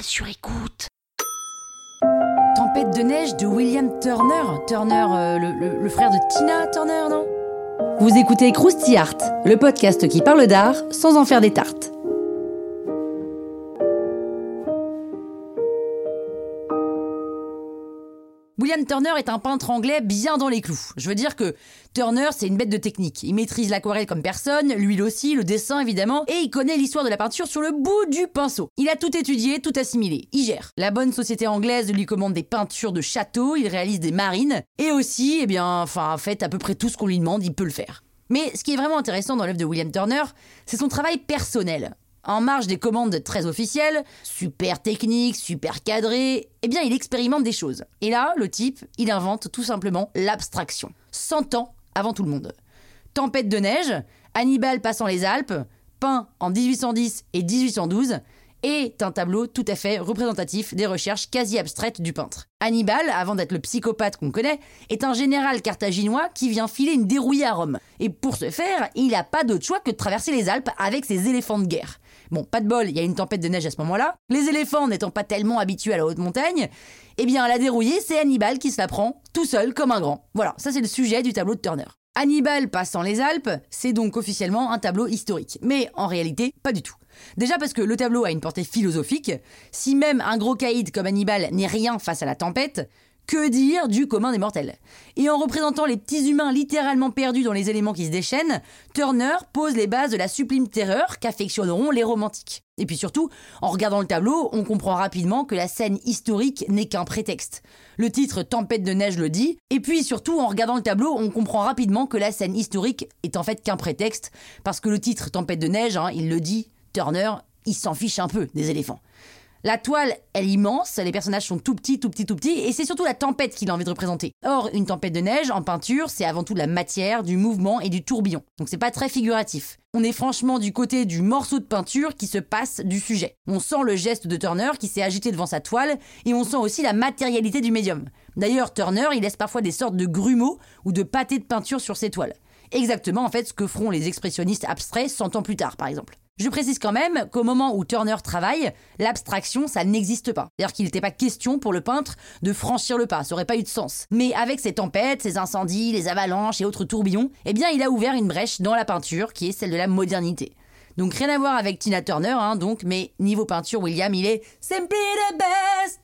Sur écoute. Tempête de neige de William Turner. Turner, euh, le, le- le frère de Tina Turner, non? Vous écoutez Krusty Art, le podcast qui parle d'art sans en faire des tartes. William Turner est un peintre anglais bien dans les clous. Je veux dire que Turner, c'est une bête de technique. Il maîtrise l'aquarelle comme personne, l'huile aussi, le dessin évidemment, et il connaît l'histoire de la peinture sur le bout du pinceau. Il a tout étudié, tout assimilé. Il gère. La bonne société anglaise lui commande des peintures de châteaux, il réalise des marines, et aussi, eh bien, enfin, en fait, à peu près tout ce qu'on lui demande, il peut le faire. Mais ce qui est vraiment intéressant dans l'œuvre de William Turner, c'est son travail personnel. En marge des commandes très officielles, super techniques, super cadrées, eh bien il expérimente des choses. Et là, le type, il invente tout simplement l'abstraction. 100 ans avant tout le monde. Tempête de neige, Hannibal passant les Alpes, peint en 1810 et 1812, est un tableau tout à fait représentatif des recherches quasi abstraites du peintre. Hannibal, avant d'être le psychopathe qu'on connaît, est un général carthaginois qui vient filer une dérouillée à Rome. Et pour ce faire, il n'a pas d'autre choix que de traverser les Alpes avec ses éléphants de guerre. Bon, pas de bol, il y a une tempête de neige à ce moment-là. Les éléphants n'étant pas tellement habitués à la haute montagne, eh bien, la dérouillée, c'est Hannibal qui se la prend tout seul comme un grand. Voilà, ça c'est le sujet du tableau de Turner. Hannibal passant les Alpes, c'est donc officiellement un tableau historique. Mais en réalité, pas du tout. Déjà parce que le tableau a une portée philosophique. Si même un gros caïd comme Hannibal n'est rien face à la tempête, que dire du commun des mortels? Et en représentant les petits humains littéralement perdus dans les éléments qui se déchaînent, Turner pose les bases de la sublime terreur qu'affectionneront les romantiques. Et puis surtout, en regardant le tableau, on comprend rapidement que la scène historique n'est qu'un prétexte. Le titre Tempête de neige le dit, et puis surtout, en regardant le tableau, on comprend rapidement que la scène historique est en fait qu'un prétexte, parce que le titre Tempête de neige, hein, il le dit, Turner, il s'en fiche un peu des éléphants. La toile, elle est immense, les personnages sont tout petits, tout petits, tout petits, et c'est surtout la tempête qu'il a envie de représenter. Or, une tempête de neige, en peinture, c'est avant tout de la matière, du mouvement et du tourbillon. Donc c'est pas très figuratif. On est franchement du côté du morceau de peinture qui se passe du sujet. On sent le geste de Turner qui s'est agité devant sa toile, et on sent aussi la matérialité du médium. D'ailleurs, Turner, il laisse parfois des sortes de grumeaux ou de pâtés de peinture sur ses toiles. Exactement en fait ce que feront les expressionnistes abstraits 100 ans plus tard, par exemple. Je précise quand même qu'au moment où Turner travaille, l'abstraction, ça n'existe pas. C'est-à-dire qu'il n'était pas question pour le peintre de franchir le pas, ça aurait pas eu de sens. Mais avec ses tempêtes, ses incendies, les avalanches et autres tourbillons, eh bien il a ouvert une brèche dans la peinture qui est celle de la modernité. Donc rien à voir avec Tina Turner, hein, donc, mais niveau peinture, William, il est simply the best.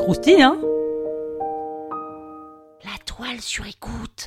Croustille, hein? La toile sur écoute.